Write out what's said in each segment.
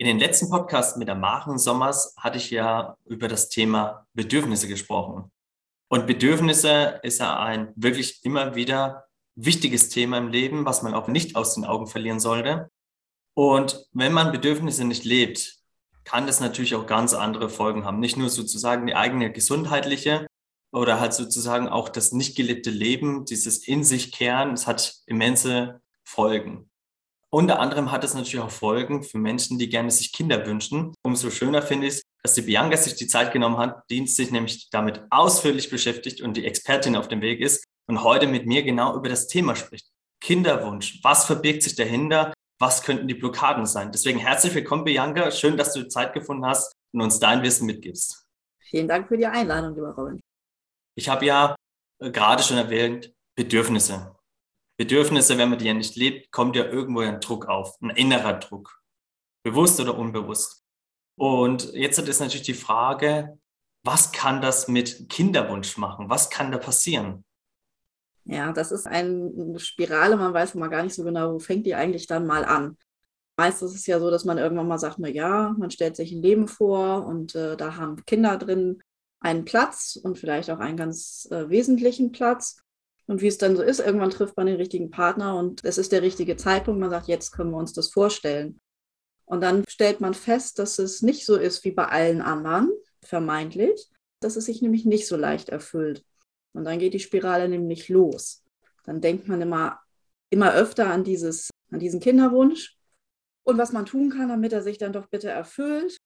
In den letzten Podcasts mit der Maren Sommers hatte ich ja über das Thema Bedürfnisse gesprochen. Und Bedürfnisse ist ja ein wirklich immer wieder wichtiges Thema im Leben, was man auch nicht aus den Augen verlieren sollte. Und wenn man Bedürfnisse nicht lebt, kann das natürlich auch ganz andere Folgen haben. Nicht nur sozusagen die eigene gesundheitliche oder halt sozusagen auch das nicht gelebte Leben, dieses in sich kehren, es hat immense Folgen. Unter anderem hat es natürlich auch Folgen für Menschen, die gerne sich Kinder wünschen. Umso schöner finde ich es, dass die Bianca sich die Zeit genommen hat, die sich nämlich damit ausführlich beschäftigt und die Expertin auf dem Weg ist und heute mit mir genau über das Thema spricht. Kinderwunsch. Was verbirgt sich dahinter? Was könnten die Blockaden sein? Deswegen herzlich willkommen, Bianca. Schön, dass du Zeit gefunden hast und uns dein Wissen mitgibst. Vielen Dank für die Einladung, lieber Robin. Ich habe ja äh, gerade schon erwähnt, Bedürfnisse. Bedürfnisse, wenn man die ja nicht lebt, kommt ja irgendwo ein Druck auf, ein innerer Druck. Bewusst oder unbewusst. Und jetzt ist natürlich die Frage, was kann das mit Kinderwunsch machen? Was kann da passieren? Ja, das ist eine Spirale, man weiß immer gar nicht so genau, wo fängt die eigentlich dann mal an. Meistens ist es ja so, dass man irgendwann mal sagt, na ja, man stellt sich ein Leben vor und äh, da haben Kinder drin einen Platz und vielleicht auch einen ganz äh, wesentlichen Platz. Und wie es dann so ist, irgendwann trifft man den richtigen Partner und es ist der richtige Zeitpunkt. Man sagt, jetzt können wir uns das vorstellen. Und dann stellt man fest, dass es nicht so ist wie bei allen anderen, vermeintlich, dass es sich nämlich nicht so leicht erfüllt. Und dann geht die Spirale nämlich los. Dann denkt man immer, immer öfter an, dieses, an diesen Kinderwunsch und was man tun kann, damit er sich dann doch bitte erfüllt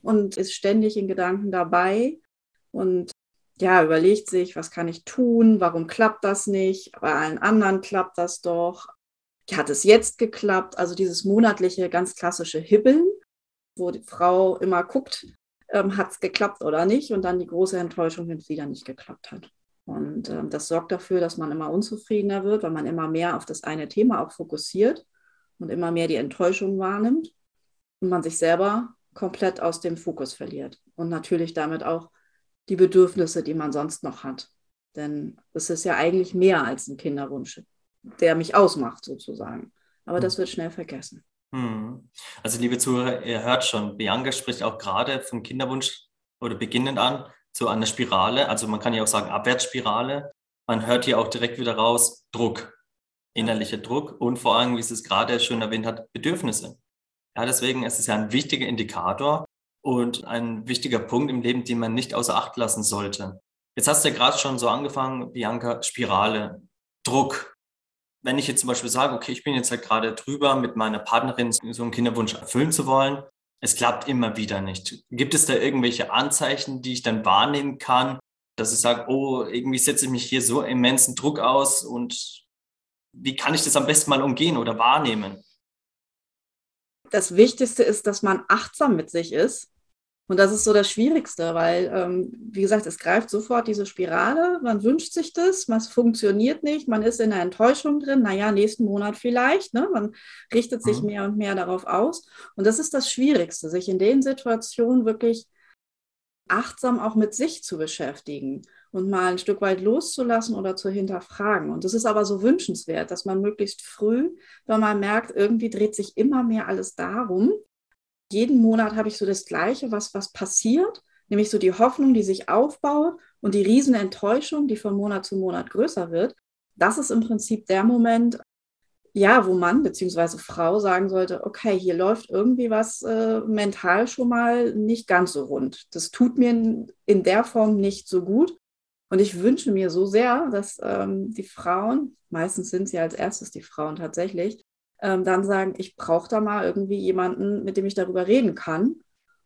und ist ständig in Gedanken dabei und ja, überlegt sich, was kann ich tun, warum klappt das nicht, bei allen anderen klappt das doch. Hat es jetzt geklappt? Also dieses monatliche, ganz klassische Hibbeln, wo die Frau immer guckt, ähm, hat es geklappt oder nicht und dann die große Enttäuschung, wenn es wieder nicht geklappt hat. Und ähm, das sorgt dafür, dass man immer unzufriedener wird, weil man immer mehr auf das eine Thema auch fokussiert und immer mehr die Enttäuschung wahrnimmt und man sich selber komplett aus dem Fokus verliert und natürlich damit auch die Bedürfnisse, die man sonst noch hat. Denn es ist ja eigentlich mehr als ein Kinderwunsch, der mich ausmacht sozusagen. Aber das hm. wird schnell vergessen. Hm. Also liebe Zuhörer, ihr hört schon, Bianca spricht auch gerade vom Kinderwunsch oder beginnend an zu einer Spirale. Also man kann ja auch sagen Abwärtsspirale. Man hört hier auch direkt wieder raus Druck, innerlicher Druck und vor allem, wie es es gerade schön erwähnt hat, Bedürfnisse. Ja, deswegen ist es ja ein wichtiger Indikator, und ein wichtiger Punkt im Leben, den man nicht außer Acht lassen sollte. Jetzt hast du ja gerade schon so angefangen, Bianca, Spirale, Druck. Wenn ich jetzt zum Beispiel sage, okay, ich bin jetzt halt gerade drüber, mit meiner Partnerin so einen Kinderwunsch erfüllen zu wollen, es klappt immer wieder nicht. Gibt es da irgendwelche Anzeichen, die ich dann wahrnehmen kann, dass ich sage, oh, irgendwie setze ich mich hier so immensen Druck aus und wie kann ich das am besten mal umgehen oder wahrnehmen? Das Wichtigste ist, dass man achtsam mit sich ist. Und das ist so das Schwierigste, weil, ähm, wie gesagt, es greift sofort diese Spirale. Man wünscht sich das, es funktioniert nicht, man ist in der Enttäuschung drin. Naja, nächsten Monat vielleicht. Ne? Man richtet sich mhm. mehr und mehr darauf aus. Und das ist das Schwierigste, sich in den Situationen wirklich achtsam auch mit sich zu beschäftigen und mal ein Stück weit loszulassen oder zu hinterfragen. Und das ist aber so wünschenswert, dass man möglichst früh, wenn man merkt, irgendwie dreht sich immer mehr alles darum. Jeden Monat habe ich so das Gleiche, was, was passiert, nämlich so die Hoffnung, die sich aufbaut und die riesen Enttäuschung, die von Monat zu Monat größer wird. Das ist im Prinzip der Moment, ja, wo Mann bzw. Frau sagen sollte, okay, hier läuft irgendwie was äh, mental schon mal nicht ganz so rund. Das tut mir in der Form nicht so gut. Und ich wünsche mir so sehr, dass ähm, die Frauen, meistens sind sie als erstes die Frauen tatsächlich, ähm, dann sagen, ich brauche da mal irgendwie jemanden, mit dem ich darüber reden kann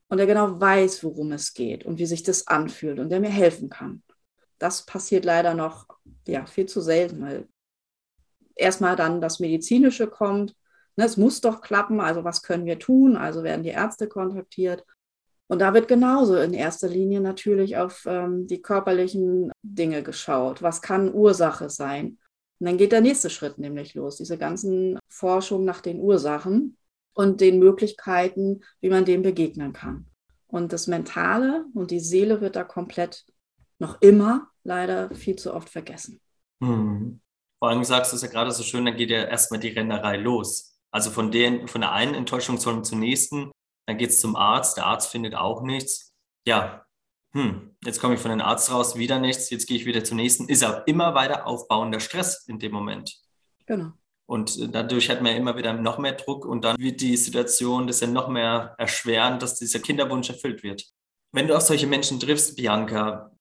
und der genau weiß, worum es geht und wie sich das anfühlt und der mir helfen kann. Das passiert leider noch ja, viel zu selten, weil erstmal dann das Medizinische kommt. Ne, es muss doch klappen, also was können wir tun? Also werden die Ärzte kontaktiert. Und da wird genauso in erster Linie natürlich auf ähm, die körperlichen Dinge geschaut. Was kann Ursache sein? Und dann geht der nächste Schritt nämlich los, diese ganzen Forschungen nach den Ursachen und den Möglichkeiten, wie man dem begegnen kann. Und das Mentale und die Seele wird da komplett noch immer leider viel zu oft vergessen. Hm. Vor allem sagst du es ja gerade so schön, dann geht ja erstmal die Rennerei los. Also von, den, von der einen Enttäuschung zur nächsten Dann geht es zum Arzt, der Arzt findet auch nichts. Ja, hm, jetzt komme ich von dem Arzt raus, wieder nichts, jetzt gehe ich wieder zum nächsten. Ist auch immer weiter aufbauender Stress in dem Moment. Genau. Und dadurch hat man immer wieder noch mehr Druck und dann wird die Situation das ja noch mehr erschweren, dass dieser Kinderwunsch erfüllt wird. Wenn du auf solche Menschen triffst, Bianca,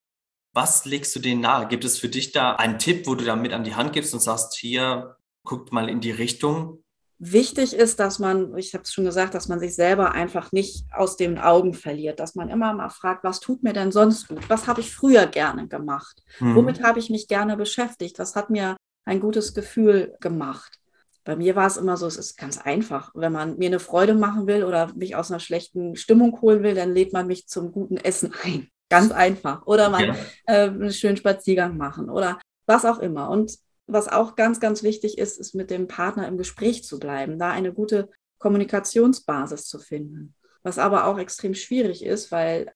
was legst du denen nahe? Gibt es für dich da einen Tipp, wo du da mit an die Hand gibst und sagst, hier, guckt mal in die Richtung? Wichtig ist, dass man, ich habe es schon gesagt, dass man sich selber einfach nicht aus den Augen verliert, dass man immer mal fragt, was tut mir denn sonst gut? Was habe ich früher gerne gemacht? Mhm. Womit habe ich mich gerne beschäftigt? Was hat mir ein gutes Gefühl gemacht? Bei mir war es immer so, es ist ganz einfach. Wenn man mir eine Freude machen will oder mich aus einer schlechten Stimmung holen will, dann lädt man mich zum guten Essen ein. Ganz einfach. Oder man ja. äh, einen schönen Spaziergang machen oder was auch immer. Und was auch ganz, ganz wichtig ist, ist mit dem Partner im Gespräch zu bleiben, da eine gute Kommunikationsbasis zu finden. Was aber auch extrem schwierig ist, weil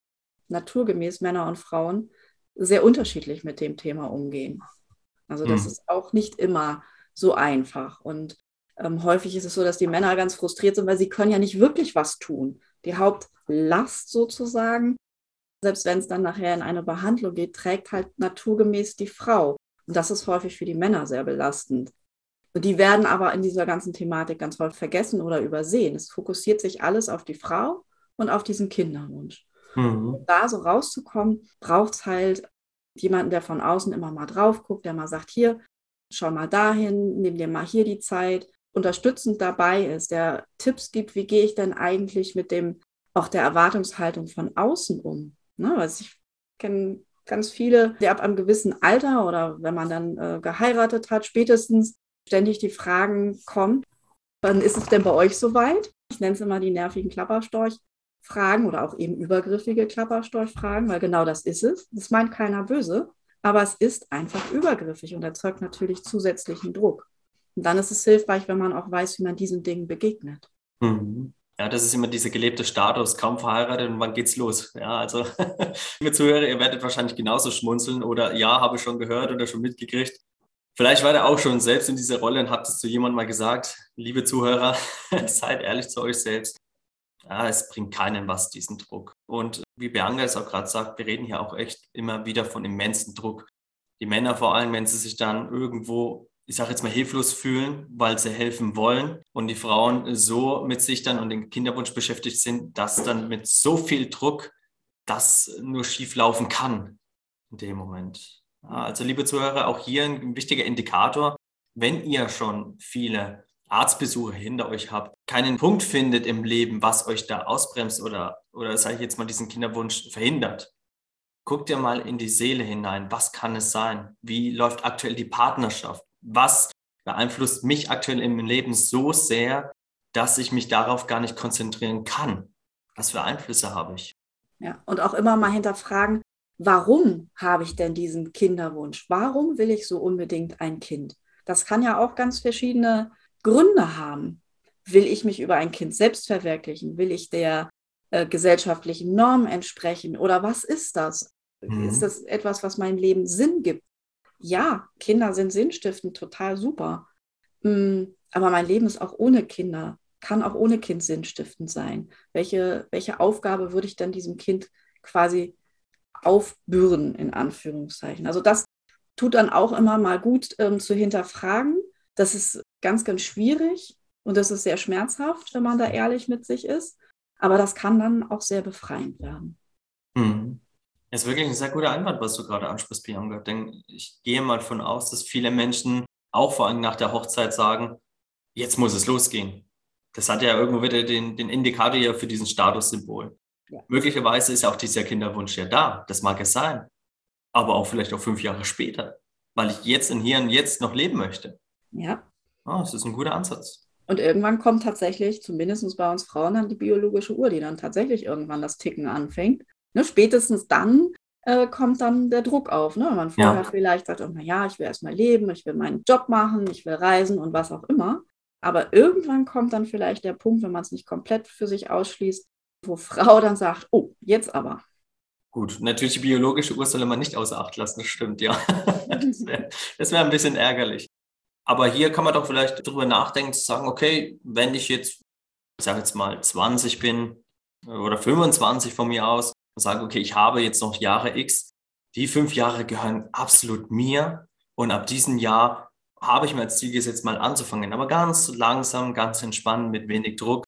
naturgemäß Männer und Frauen sehr unterschiedlich mit dem Thema umgehen. Also das mhm. ist auch nicht immer so einfach. Und ähm, häufig ist es so, dass die Männer ganz frustriert sind, weil sie können ja nicht wirklich was tun. Die Hauptlast sozusagen, selbst wenn es dann nachher in eine Behandlung geht, trägt halt naturgemäß die Frau. Und das ist häufig für die Männer sehr belastend. Und die werden aber in dieser ganzen Thematik ganz häufig vergessen oder übersehen. Es fokussiert sich alles auf die Frau und auf diesen Kinderwunsch. Mhm. Um da so rauszukommen, braucht es halt jemanden, der von außen immer mal drauf guckt, der mal sagt, hier, schau mal dahin, nimm dir mal hier die Zeit, unterstützend dabei ist, der Tipps gibt, wie gehe ich denn eigentlich mit dem, auch der Erwartungshaltung von außen um. Ne? Also ich kenne ganz viele, die ab einem gewissen Alter oder wenn man dann äh, geheiratet hat, spätestens ständig die Fragen kommen, wann ist es denn bei euch soweit? Ich nenne es immer die nervigen Klapperstorch-Fragen oder auch eben übergriffige Klapperstorch-Fragen, weil genau das ist es. Das meint keiner böse, aber es ist einfach übergriffig und erzeugt natürlich zusätzlichen Druck. Und dann ist es hilfreich, wenn man auch weiß, wie man diesen Dingen begegnet. Mhm. Ja, das ist immer dieser gelebte Status, kaum verheiratet und wann geht's los? Ja, also, liebe Zuhörer, ihr werdet wahrscheinlich genauso schmunzeln oder ja, habe ich schon gehört oder schon mitgekriegt. Vielleicht war ihr auch schon selbst in dieser Rolle und habt es zu jemandem mal gesagt, liebe Zuhörer, seid ehrlich zu euch selbst. Ja, es bringt keinen was, diesen Druck. Und wie Bianca es auch gerade sagt, wir reden hier auch echt immer wieder von immensen Druck. Die Männer vor allem, wenn sie sich dann irgendwo ich sage jetzt mal, hilflos fühlen, weil sie helfen wollen und die Frauen so mit sich dann und dem Kinderwunsch beschäftigt sind, dass dann mit so viel Druck das nur schief laufen kann in dem Moment. Also liebe Zuhörer, auch hier ein wichtiger Indikator, wenn ihr schon viele Arztbesuche hinter euch habt, keinen Punkt findet im Leben, was euch da ausbremst oder, oder sage ich jetzt mal, diesen Kinderwunsch verhindert, guckt ihr mal in die Seele hinein. Was kann es sein? Wie läuft aktuell die Partnerschaft? Was beeinflusst mich aktuell im Leben so sehr, dass ich mich darauf gar nicht konzentrieren kann? Was für Einflüsse habe ich? Ja, und auch immer mal hinterfragen, warum habe ich denn diesen Kinderwunsch? Warum will ich so unbedingt ein Kind? Das kann ja auch ganz verschiedene Gründe haben. Will ich mich über ein Kind selbst verwirklichen? Will ich der äh, gesellschaftlichen Norm entsprechen? Oder was ist das? Mhm. Ist das etwas, was meinem Leben Sinn gibt? Ja, Kinder sind sinnstiftend, total super. Mm, aber mein Leben ist auch ohne Kinder, kann auch ohne Kind sinnstiftend sein. Welche, welche Aufgabe würde ich dann diesem Kind quasi aufbürden, in Anführungszeichen? Also das tut dann auch immer mal gut ähm, zu hinterfragen. Das ist ganz, ganz schwierig und das ist sehr schmerzhaft, wenn man da ehrlich mit sich ist. Aber das kann dann auch sehr befreiend werden. Mhm. Das ist wirklich ein sehr guter Einwand, was du gerade ansprichst, Bianca. Denn ich gehe mal davon aus, dass viele Menschen auch vor allem nach der Hochzeit sagen, jetzt muss es losgehen. Das hat ja irgendwo wieder den, den Indikator ja für diesen Statussymbol. Ja. Möglicherweise ist auch dieser Kinderwunsch ja da. Das mag es sein. Aber auch vielleicht auch fünf Jahre später. Weil ich jetzt in hier und jetzt noch leben möchte. Ja. Oh, das ist ein guter Ansatz. Und irgendwann kommt tatsächlich, zumindest bei uns Frauen, dann die biologische Uhr, die dann tatsächlich irgendwann das Ticken anfängt. Ne, spätestens dann äh, kommt dann der Druck auf. Ne? Wenn man vorher ja. vielleicht sagt, oh, na ja, ich will erstmal leben, ich will meinen Job machen, ich will reisen und was auch immer. Aber irgendwann kommt dann vielleicht der Punkt, wenn man es nicht komplett für sich ausschließt, wo Frau dann sagt, oh, jetzt aber. Gut, natürlich die biologische Uhr soll man nicht außer Acht lassen, das stimmt, ja. das wäre wär ein bisschen ärgerlich. Aber hier kann man doch vielleicht drüber nachdenken, zu sagen, okay, wenn ich jetzt, ich sage jetzt mal 20 bin, oder 25 von mir aus und sage, okay, ich habe jetzt noch Jahre X. Die fünf Jahre gehören absolut mir. Und ab diesem Jahr habe ich mir als Ziel gesetzt, mal anzufangen. Aber ganz langsam, ganz entspannt, mit wenig Druck.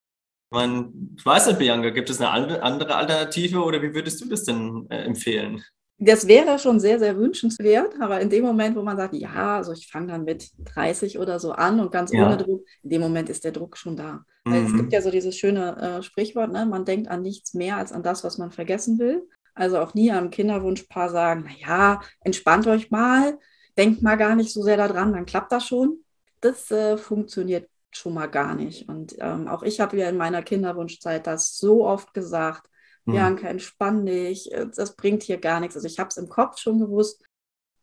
Ich weiß nicht, Bianca, gibt es eine andere Alternative oder wie würdest du das denn äh, empfehlen? Das wäre schon sehr, sehr wünschenswert, aber in dem Moment, wo man sagt, ja, also ich fange dann mit 30 oder so an und ganz ja. ohne Druck, in dem Moment ist der Druck schon da. Mhm. Es gibt ja so dieses schöne äh, Sprichwort, ne? man denkt an nichts mehr als an das, was man vergessen will. Also auch nie am Kinderwunschpaar sagen, naja, entspannt euch mal, denkt mal gar nicht so sehr daran, dann klappt das schon. Das äh, funktioniert schon mal gar nicht. Und ähm, auch ich habe ja in meiner Kinderwunschzeit das so oft gesagt, hm. Bianca, entspann dich, äh, das bringt hier gar nichts. Also ich habe es im Kopf schon gewusst,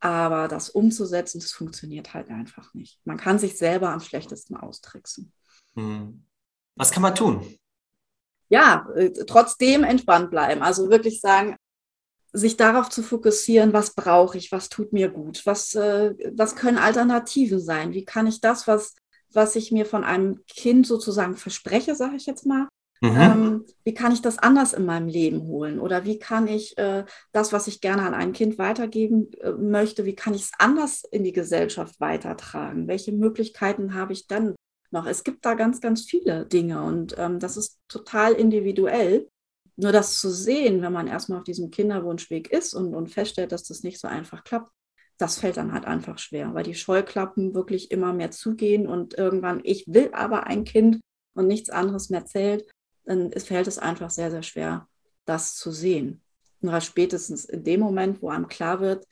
aber das umzusetzen, das funktioniert halt einfach nicht. Man kann sich selber am schlechtesten austricksen. Hm. Was kann man tun? Ja, äh, trotzdem entspannt bleiben. Also wirklich sagen, sich darauf zu fokussieren, was brauche ich, was tut mir gut, was, äh, was können Alternativen sein, wie kann ich das, was, was ich mir von einem Kind sozusagen verspreche, sage ich jetzt mal, Mhm. Ähm, wie kann ich das anders in meinem Leben holen? Oder wie kann ich äh, das, was ich gerne an ein Kind weitergeben äh, möchte, wie kann ich es anders in die Gesellschaft weitertragen? Welche Möglichkeiten habe ich dann noch? Es gibt da ganz, ganz viele Dinge und ähm, das ist total individuell. Nur das zu sehen, wenn man erstmal auf diesem Kinderwunschweg ist und, und feststellt, dass das nicht so einfach klappt, das fällt dann halt einfach schwer, weil die Scheuklappen wirklich immer mehr zugehen und irgendwann, ich will aber ein Kind und nichts anderes mehr zählt dann fällt es einfach sehr, sehr schwer, das zu sehen. Nur spätestens in dem Moment, wo einem klar wird,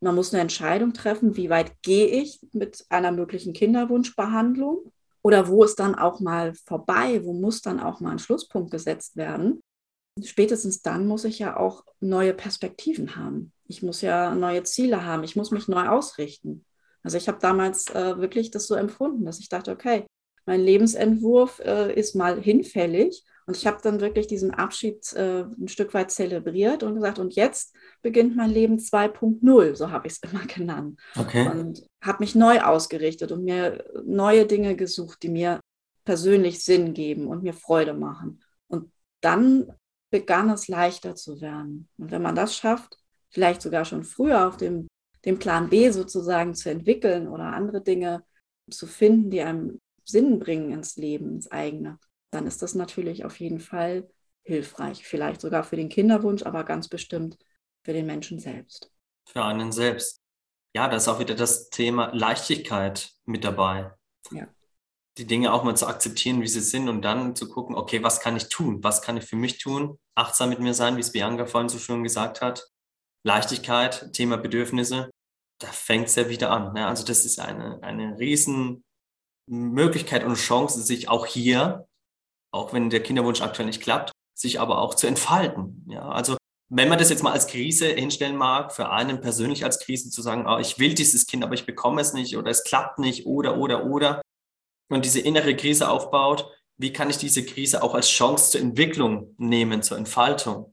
man muss eine Entscheidung treffen, wie weit gehe ich mit einer möglichen Kinderwunschbehandlung oder wo ist dann auch mal vorbei, wo muss dann auch mal ein Schlusspunkt gesetzt werden. Spätestens dann muss ich ja auch neue Perspektiven haben. Ich muss ja neue Ziele haben. Ich muss mich neu ausrichten. Also ich habe damals äh, wirklich das so empfunden, dass ich dachte, okay, mein Lebensentwurf äh, ist mal hinfällig. Und ich habe dann wirklich diesen Abschied äh, ein Stück weit zelebriert und gesagt, und jetzt beginnt mein Leben 2.0, so habe ich es immer genannt. Okay. Und habe mich neu ausgerichtet und mir neue Dinge gesucht, die mir persönlich Sinn geben und mir Freude machen. Und dann begann es leichter zu werden. Und wenn man das schafft, vielleicht sogar schon früher auf dem, dem Plan B sozusagen zu entwickeln oder andere Dinge zu finden, die einem Sinn bringen ins Leben, ins eigene, dann ist das natürlich auf jeden Fall hilfreich. Vielleicht sogar für den Kinderwunsch, aber ganz bestimmt für den Menschen selbst. Für einen selbst. Ja, da ist auch wieder das Thema Leichtigkeit mit dabei. Ja. Die Dinge auch mal zu akzeptieren, wie sie sind und dann zu gucken, okay, was kann ich tun? Was kann ich für mich tun? Achtsam mit mir sein, wie es Bianca vorhin so schön gesagt hat. Leichtigkeit, Thema Bedürfnisse, da fängt es ja wieder an. Ne? Also das ist eine, eine riesen Möglichkeit und Chance, sich auch hier, auch wenn der Kinderwunsch aktuell nicht klappt, sich aber auch zu entfalten. Ja, also wenn man das jetzt mal als Krise hinstellen mag, für einen persönlich als Krise zu sagen, oh, ich will dieses Kind, aber ich bekomme es nicht oder es klappt nicht oder, oder, oder, und diese innere Krise aufbaut, wie kann ich diese Krise auch als Chance zur Entwicklung nehmen, zur Entfaltung?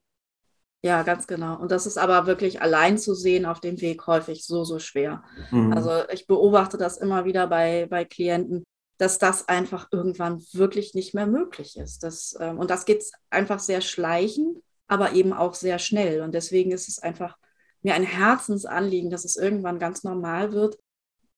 Ja, ganz genau. Und das ist aber wirklich allein zu sehen auf dem Weg häufig so, so schwer. Mhm. Also ich beobachte das immer wieder bei, bei Klienten, dass das einfach irgendwann wirklich nicht mehr möglich ist. Das, ähm, und das geht einfach sehr schleichend, aber eben auch sehr schnell. Und deswegen ist es einfach mir ein Herzensanliegen, dass es irgendwann ganz normal wird.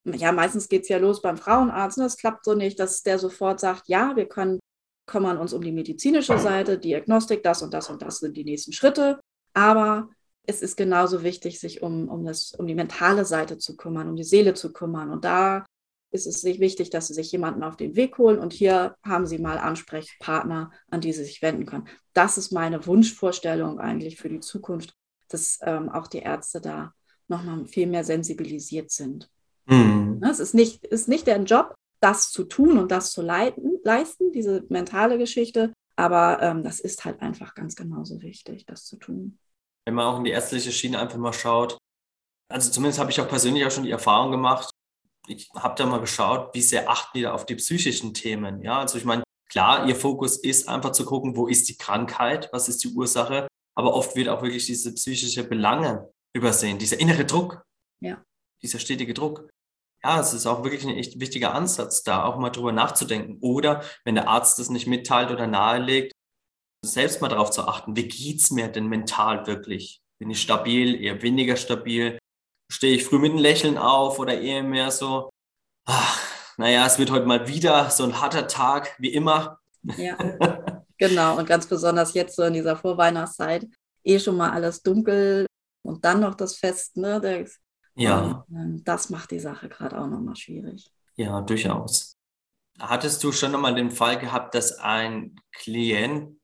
Ja, meistens geht es ja los beim Frauenarzt und das klappt so nicht, dass der sofort sagt, ja, wir können kümmern uns um die medizinische Seite, Diagnostik, das und das und das sind die nächsten Schritte. Aber es ist genauso wichtig, sich um, um, das, um die mentale Seite zu kümmern, um die Seele zu kümmern. Und da ist es sich wichtig, dass Sie sich jemanden auf den Weg holen. Und hier haben Sie mal Ansprechpartner, an die Sie sich wenden können. Das ist meine Wunschvorstellung eigentlich für die Zukunft, dass ähm, auch die Ärzte da nochmal viel mehr sensibilisiert sind. Mhm. Ne, es ist nicht, ist nicht der Job, das zu tun und das zu leiten, leisten, diese mentale Geschichte, aber ähm, das ist halt einfach ganz genauso wichtig, das zu tun. Wenn man auch in die ärztliche Schiene einfach mal schaut, also zumindest habe ich auch persönlich auch schon die Erfahrung gemacht, ich habe da mal geschaut, wie sehr achten die da auf die psychischen Themen. Ja, also ich meine, klar, ihr Fokus ist einfach zu gucken, wo ist die Krankheit, was ist die Ursache, aber oft wird auch wirklich diese psychische Belange übersehen, dieser innere Druck, ja. dieser stetige Druck ja, es ist auch wirklich ein echt wichtiger Ansatz, da auch mal drüber nachzudenken. Oder wenn der Arzt das nicht mitteilt oder nahelegt, selbst mal darauf zu achten, wie geht es mir denn mental wirklich? Bin ich stabil, eher weniger stabil? Stehe ich früh mit einem Lächeln auf oder eher mehr so, ach, naja, es wird heute mal wieder so ein harter Tag, wie immer. Ja, genau. Und ganz besonders jetzt so in dieser Vorweihnachtszeit, eh schon mal alles dunkel und dann noch das Fest, ne? Der, ja. Und, ähm, das macht die Sache gerade auch nochmal schwierig. Ja, durchaus. Hattest du schon einmal den Fall gehabt, dass ein Klient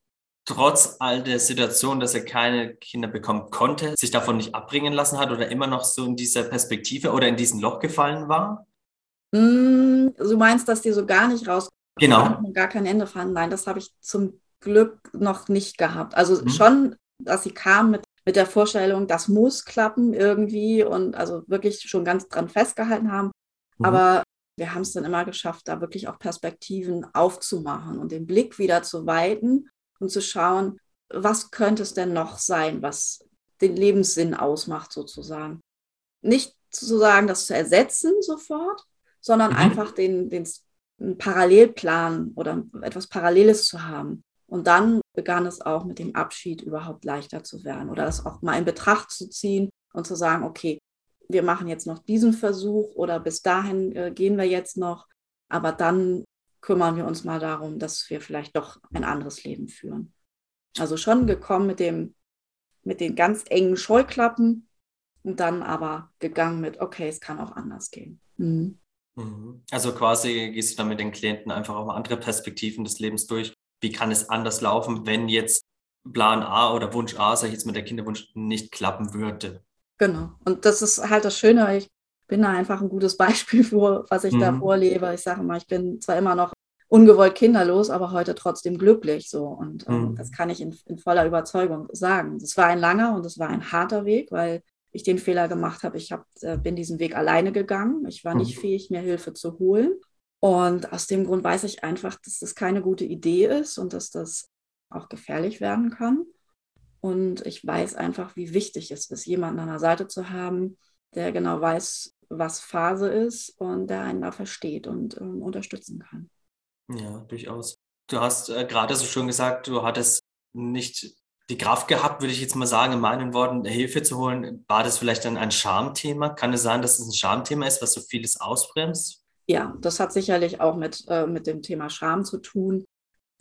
trotz all der Situation, dass er keine Kinder bekommen konnte, sich davon nicht abbringen lassen hat oder immer noch so in dieser Perspektive oder in diesem Loch gefallen war? Mm, du meinst, dass die so gar nicht raus genau. gar kein Ende fanden? Nein, das habe ich zum Glück noch nicht gehabt. Also mhm. schon, dass sie kam mit, mit der Vorstellung, das muss klappen irgendwie und also wirklich schon ganz dran festgehalten haben. Mhm. Aber wir haben es dann immer geschafft, da wirklich auch Perspektiven aufzumachen und den Blick wieder zu weiten und zu schauen, was könnte es denn noch sein, was den Lebenssinn ausmacht sozusagen. Nicht sozusagen das zu ersetzen sofort, sondern mhm. einfach den, den Parallelplan oder etwas Paralleles zu haben. Und dann begann es auch mit dem Abschied überhaupt leichter zu werden oder das auch mal in Betracht zu ziehen und zu sagen, okay, wir machen jetzt noch diesen Versuch oder bis dahin äh, gehen wir jetzt noch, aber dann kümmern wir uns mal darum, dass wir vielleicht doch ein anderes Leben führen. Also schon gekommen mit dem, mit den ganz engen Scheuklappen und dann aber gegangen mit, okay, es kann auch anders gehen. Mhm. mhm. Also quasi gehst du dann mit den Klienten einfach auch mal andere Perspektiven des Lebens durch. Wie kann es anders laufen, wenn jetzt Plan A oder Wunsch A, sag ich jetzt mit der Kinderwunsch, nicht klappen würde? Genau. Und das ist halt das Schöne. Ich bin da einfach ein gutes Beispiel für, was ich mhm. da vorlebe. Ich sage mal, ich bin zwar immer noch ungewollt kinderlos, aber heute trotzdem glücklich so. Und ähm, mhm. das kann ich in, in, voller Überzeugung sagen. Es war ein langer und es war ein harter Weg, weil ich den Fehler gemacht habe. Ich hab, äh, bin diesen Weg alleine gegangen. Ich war mhm. nicht fähig, mir Hilfe zu holen. Und aus dem Grund weiß ich einfach, dass das keine gute Idee ist und dass das auch gefährlich werden kann. Und ich weiß einfach, wie wichtig es ist, jemanden an der Seite zu haben, der genau weiß, was Phase ist und der einen da versteht und ähm, unterstützen kann. Ja, durchaus. Du hast äh, gerade so schon gesagt, du hattest nicht die Kraft gehabt, würde ich jetzt mal sagen, in meinen Worten, Hilfe zu holen. War das vielleicht dann ein Schamthema? Kann es sein, dass es ein Schamthema ist, was so vieles ausbremst? Ja, das hat sicherlich auch mit, äh, mit dem Thema Scham zu tun.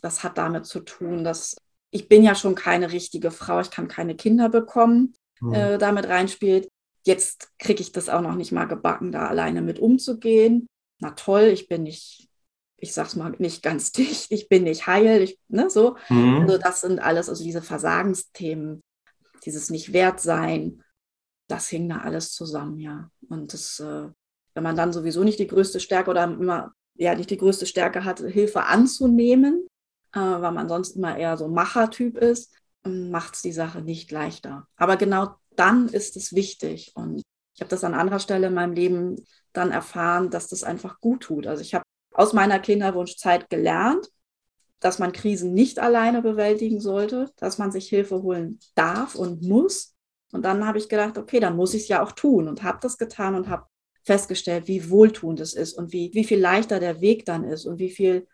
Das hat damit zu tun, dass ich bin ja schon keine richtige Frau, ich kann keine Kinder bekommen, mhm. äh, damit reinspielt. Jetzt kriege ich das auch noch nicht mal gebacken, da alleine mit umzugehen. Na toll, ich bin nicht, ich sag's mal, nicht ganz dicht, ich bin nicht heil, ich, ne, so. Mhm. Also das sind alles, also diese Versagensthemen, dieses Nicht-Wert-Sein, das hing da alles zusammen, ja. Und das, äh, wenn man dann sowieso nicht die größte Stärke oder immer, ja, nicht die größte Stärke hat, Hilfe anzunehmen, äh, weil man sonst immer eher so Machertyp ist, ähm, macht es die Sache nicht leichter. Aber genau dann ist es wichtig. Und ich habe das an anderer Stelle in meinem Leben dann erfahren, dass das einfach gut tut. Also ich habe aus meiner Kinderwunschzeit gelernt, dass man Krisen nicht alleine bewältigen sollte, dass man sich Hilfe holen darf und muss. Und dann habe ich gedacht, okay, dann muss ich es ja auch tun und habe das getan und habe festgestellt, wie wohltuend es ist und wie, wie viel leichter der Weg dann ist und wie viel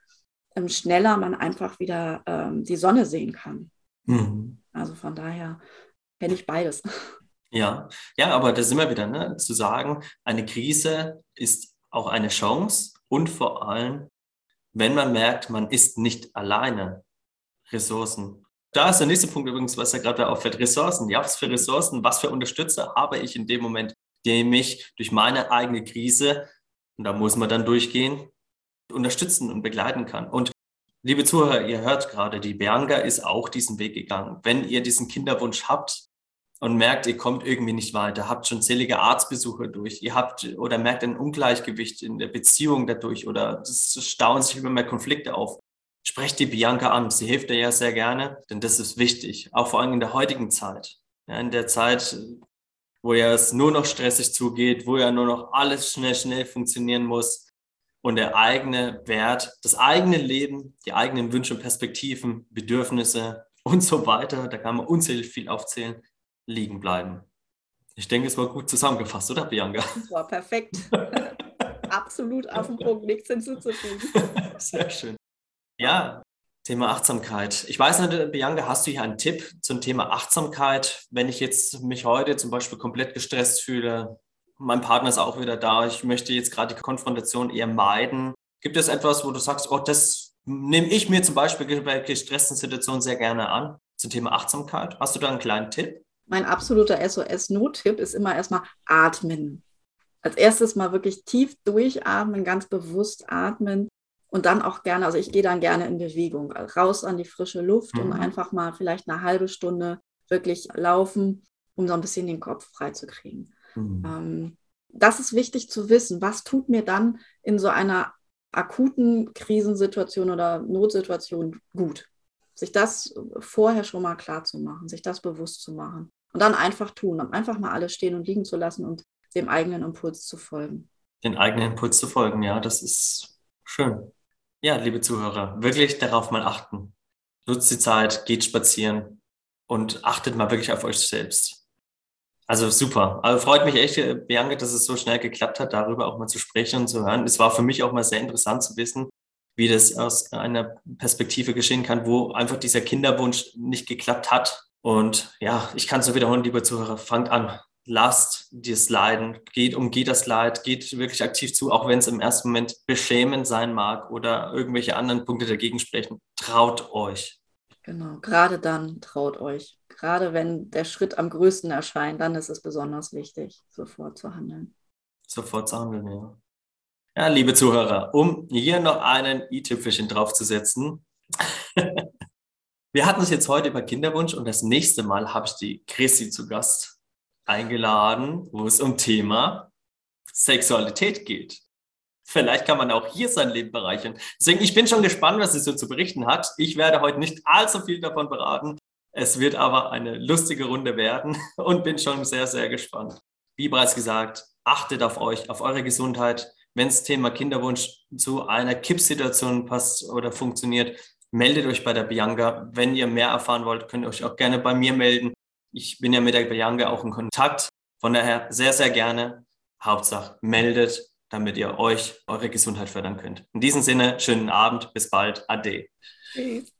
ähm, schneller man einfach wieder ähm, die Sonne sehen kann. Mhm. Also von daher kenne ich beides. Ja, ja, aber da sind wir wieder, ne? zu sagen, eine Krise ist auch eine Chance und vor allem, wenn man merkt, man ist nicht alleine, Ressourcen. Da ist der nächste Punkt übrigens, was ja gerade auffällt, Ressourcen. Ja, was für Ressourcen, was für Unterstützer habe ich in dem Moment, der mich durch meine eigene Krise, und da muss man dann durchgehen, unterstützen und begleiten kann. Und liebe Zuhörer, ihr hört gerade, die Bianca ist auch diesen Weg gegangen. Wenn ihr diesen Kinderwunsch habt und merkt, ihr kommt irgendwie nicht weiter, habt schon zählige Arztbesuche durch, ihr habt oder merkt ein Ungleichgewicht in der Beziehung dadurch oder es stauen sich immer mehr Konflikte auf, sprecht die Bianca an. Sie hilft dir ja sehr gerne, denn das ist wichtig, auch vor allem in der heutigen Zeit. Ja, in der Zeit, wo ja es nur noch stressig zugeht, wo ja nur noch alles schnell, schnell funktionieren muss, und der eigene Wert, das eigene Leben, die eigenen Wünsche, Perspektiven, Bedürfnisse und so weiter, da kann man unzählig viel aufzählen, liegen bleiben. Ich denke, es war gut zusammengefasst, oder Bianca? Das war perfekt. Absolut auf den Punkt, nichts hinzuzufügen. Sehr schön. Ja, Thema Achtsamkeit. Ich weiß nicht, Bianca, hast du hier einen Tipp zum Thema Achtsamkeit? Wenn ich jetzt mich heute zum Beispiel komplett gestresst fühle, mein Partner ist auch wieder da, ich möchte jetzt gerade die Konfrontation eher meiden. Gibt es etwas, wo du sagst, oh, das nehme ich mir zum Beispiel bei gestressten Situationen sehr gerne an, zum Thema Achtsamkeit? Hast du da einen kleinen Tipp? Mein absoluter SOS-Not-Tipp ist immer erstmal atmen. Als erstes mal wirklich tief durchatmen, ganz bewusst atmen und dann auch gerne, also ich gehe dann gerne in Bewegung, raus an die frische Luft mhm. und einfach mal vielleicht eine halbe Stunde wirklich laufen, um so ein bisschen den Kopf freizukriegen. Mhm. Ähm, das ist wichtig zu wissen. Was tut mir dann in so einer akuten Krisensituation oder Notsituation gut? Sich das vorher schon mal klar zu machen, sich das bewusst zu machen und dann einfach tun, einfach mal alles stehen und liegen zu lassen und dem eigenen Impuls zu folgen. Den eigenen Impuls zu folgen, ja, das ist schön. Ja, liebe Zuhörer, wirklich darauf mal achten. Nutzt die Zeit, geht spazieren und achtet mal wirklich auf euch selbst. Also super. Also freut mich echt, Bianca, dass es so schnell geklappt hat, darüber auch mal zu sprechen und zu hören. Es war für mich auch mal sehr interessant zu wissen, wie das aus einer Perspektive geschehen kann, wo einfach dieser Kinderwunsch nicht geklappt hat. Und ja, ich kann es nur wiederholen, liebe Zuhörer, fangt an lasst das Leiden, geht, umgeht das Leid, geht wirklich aktiv zu, auch wenn es im ersten Moment beschämend sein mag oder irgendwelche anderen Punkte dagegen sprechen. Traut euch. Genau, gerade dann traut euch. Gerade wenn der Schritt am größten erscheint, dann ist es besonders wichtig, sofort zu handeln. Sofort zu handeln, ja. Ja, liebe Zuhörer, um hier noch einen i-Tüpfelchen draufzusetzen. Wir hatten es jetzt heute über Kinderwunsch und das nächste Mal habe ich die Chrissy zu Gast eingeladen, wo es um Thema Sexualität geht. Vielleicht kann man auch hier sein Leben bereichern. Deswegen, ich bin schon gespannt, was sie so zu berichten hat. Ich werde heute nicht allzu viel davon beraten. Es wird aber eine lustige Runde werden und bin schon sehr, sehr gespannt. Wie bereits gesagt, achtet auf euch, auf eure Gesundheit. Wenn das Thema Kinderwunsch zu einer Kippsituation passt oder funktioniert, meldet euch bei der Bianca. Wenn ihr mehr erfahren wollt, könnt ihr euch auch gerne bei mir melden. Ich bin ja mit der Bianca auch in Kontakt. Von daher sehr, sehr gerne. Hauptsache meldet, damit ihr euch eure Gesundheit fördern könnt. In diesem Sinne, schönen Abend, bis bald. Ade. Tschüss.